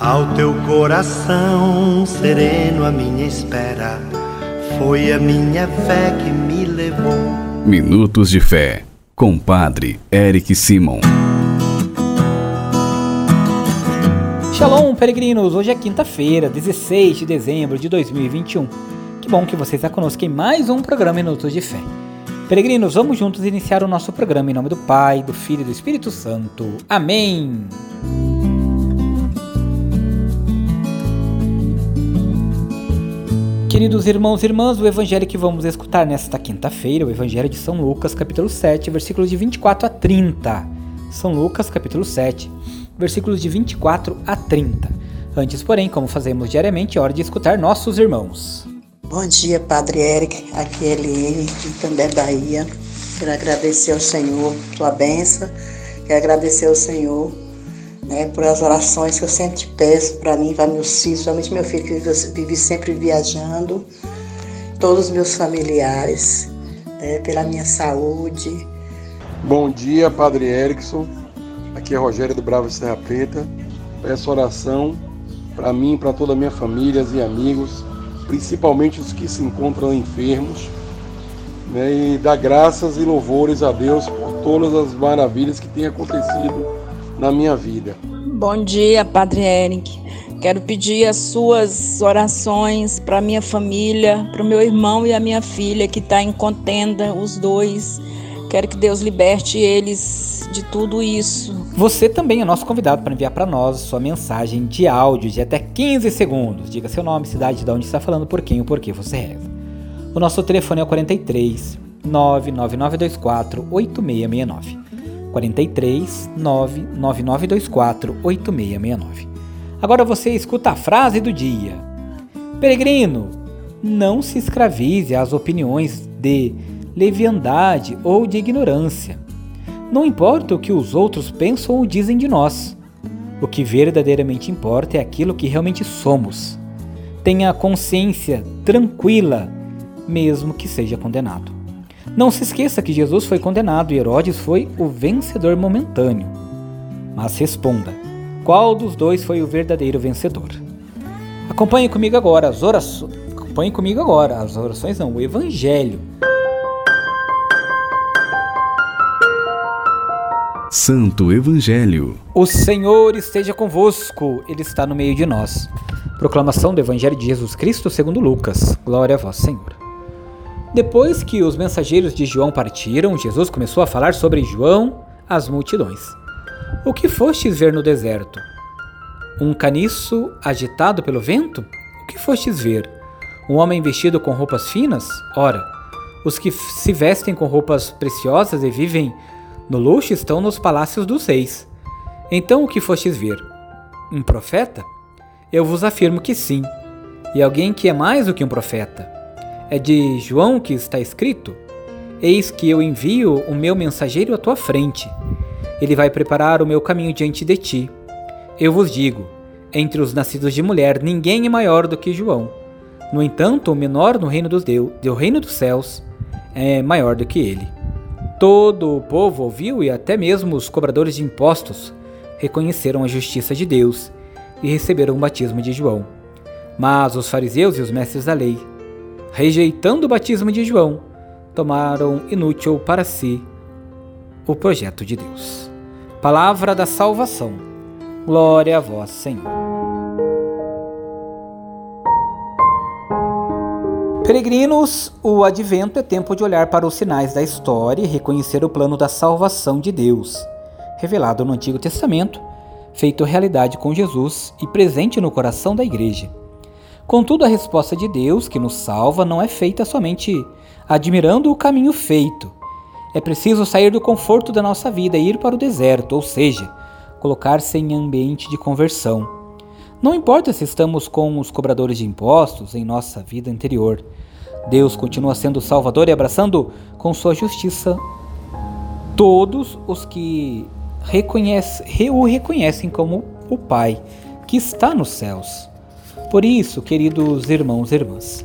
Ao teu coração sereno, a minha espera foi a minha fé que me levou. Minutos de Fé, com Padre Eric Simon. Shalom, peregrinos! Hoje é quinta-feira, 16 de dezembro de 2021. Que bom que você está conosco em mais um programa Minutos de Fé. Peregrinos, vamos juntos iniciar o nosso programa em nome do Pai, do Filho e do Espírito Santo. Amém! Queridos irmãos e irmãs, o evangelho que vamos escutar nesta quinta-feira, o evangelho de São Lucas, capítulo 7, versículos de 24 a 30. São Lucas, capítulo 7, versículos de 24 a 30. Antes, porém, como fazemos diariamente, é hora de escutar nossos irmãos. Bom dia, Padre Eric. Aqui é Eliane, de Tandé, Bahia. Quero agradecer ao Senhor tua bênção. Quero agradecer ao Senhor né, por as orações que eu sempre peço para mim, para meus filhos, principalmente meu filho que vive sempre viajando, todos os meus familiares, né, pela minha saúde. Bom dia, Padre Erickson. Aqui é Rogério do Bravo Serra Preta. Peço oração para mim, para toda a minha família e amigos, principalmente os que se encontram enfermos, né, e dar graças e louvores a Deus por todas as maravilhas que têm acontecido na minha vida. Bom dia, Padre Eric. Quero pedir as suas orações para minha família, para o meu irmão e a minha filha que está em contenda, os dois. Quero que Deus liberte eles de tudo isso. Você também é nosso convidado para enviar para nós sua mensagem de áudio de até 15 segundos. Diga seu nome, cidade, de onde está falando, por quem ou por que você reza. O nosso telefone é o 43 99924 8669. 43 99924 8669. Agora você escuta a frase do dia. Peregrino, não se escravize às opiniões de leviandade ou de ignorância. Não importa o que os outros pensam ou dizem de nós. O que verdadeiramente importa é aquilo que realmente somos. Tenha a consciência tranquila, mesmo que seja condenado. Não se esqueça que Jesus foi condenado e Herodes foi o vencedor momentâneo. Mas responda: qual dos dois foi o verdadeiro vencedor? Acompanhe comigo agora as orações. Acompanhe comigo agora as orações, não, o Evangelho. Santo Evangelho. O Senhor esteja convosco, Ele está no meio de nós. Proclamação do Evangelho de Jesus Cristo segundo Lucas. Glória a vós, Senhor. Depois que os mensageiros de João partiram, Jesus começou a falar sobre João às multidões. O que fostes ver no deserto? Um caniço agitado pelo vento? O que fostes ver? Um homem vestido com roupas finas? Ora, os que se vestem com roupas preciosas e vivem no luxo estão nos palácios dos reis. Então o que fostes ver? Um profeta? Eu vos afirmo que sim, e alguém que é mais do que um profeta é de João que está escrito: Eis que eu envio o meu mensageiro à tua frente. Ele vai preparar o meu caminho diante de ti. Eu vos digo: entre os nascidos de mulher, ninguém é maior do que João. No entanto, o menor no reino dos Deus, do reino dos céus, é maior do que ele. Todo o povo ouviu e até mesmo os cobradores de impostos reconheceram a justiça de Deus e receberam o batismo de João. Mas os fariseus e os mestres da lei rejeitando o batismo de João, tomaram inútil para si o projeto de Deus. Palavra da salvação. Glória a vós, Senhor. Peregrinos, o advento é tempo de olhar para os sinais da história e reconhecer o plano da salvação de Deus, revelado no Antigo Testamento, feito realidade com Jesus e presente no coração da Igreja. Contudo, a resposta de Deus, que nos salva, não é feita somente admirando o caminho feito. É preciso sair do conforto da nossa vida e ir para o deserto, ou seja, colocar-se em ambiente de conversão. Não importa se estamos com os cobradores de impostos em nossa vida anterior, Deus continua sendo Salvador e abraçando com sua justiça todos os que reconhece, o reconhecem como o Pai que está nos céus. Por isso, queridos irmãos e irmãs,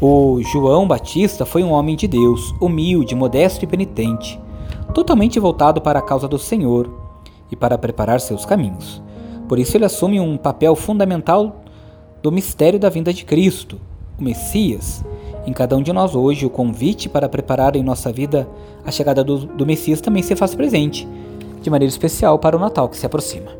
o João Batista foi um homem de Deus, humilde, modesto e penitente, totalmente voltado para a causa do Senhor e para preparar seus caminhos. Por isso ele assume um papel fundamental do mistério da vinda de Cristo, o Messias. Em cada um de nós hoje, o convite para preparar em nossa vida a chegada do, do Messias também se faz presente, de maneira especial para o Natal que se aproxima.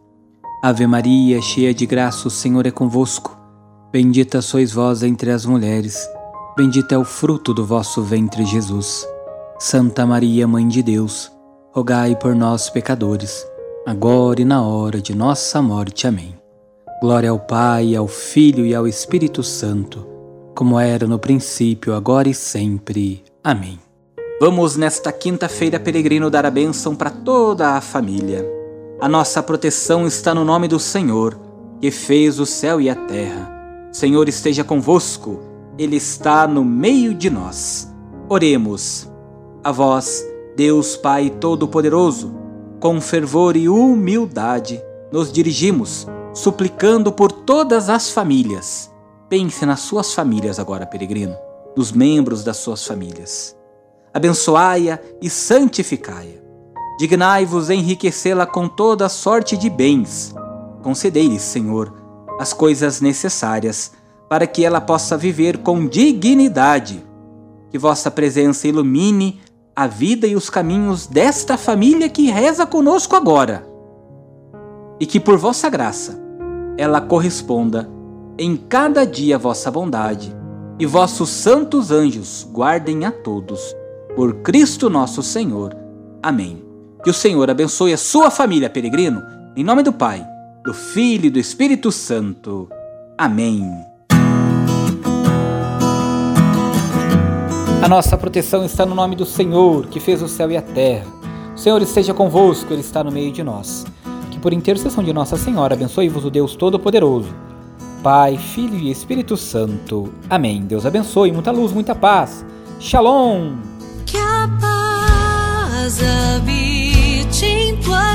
Ave Maria, cheia de graça, o Senhor é convosco. Bendita sois vós entre as mulheres, bendito é o fruto do vosso ventre, Jesus. Santa Maria, Mãe de Deus, rogai por nós, pecadores, agora e na hora de nossa morte. Amém. Glória ao Pai, ao Filho e ao Espírito Santo, como era no princípio, agora e sempre. Amém. Vamos nesta quinta-feira, peregrino, dar a bênção para toda a família. A nossa proteção está no nome do Senhor, que fez o céu e a terra. Senhor esteja convosco, Ele está no meio de nós. Oremos. A vós, Deus Pai Todo-Poderoso, com fervor e humildade, nos dirigimos, suplicando por todas as famílias. Pense nas suas famílias agora, peregrino, nos membros das suas famílias. Abençoai-a e santificai-a. Dignai-vos enriquecê-la com toda sorte de bens. Concedei-lhe, Senhor, as coisas necessárias para que ela possa viver com dignidade. Que vossa presença ilumine a vida e os caminhos desta família que reza conosco agora. E que por vossa graça ela corresponda em cada dia vossa bondade e vossos santos anjos guardem a todos. Por Cristo nosso Senhor. Amém. Que o Senhor abençoe a sua família, peregrino, em nome do Pai do Filho e do Espírito Santo. Amém. A nossa proteção está no nome do Senhor, que fez o céu e a terra. O Senhor esteja convosco, Ele está no meio de nós. Que por intercessão de Nossa Senhora abençoe-vos o Deus Todo-Poderoso, Pai, Filho e Espírito Santo. Amém. Deus abençoe, muita luz, muita paz. Shalom. Que a paz habite em tua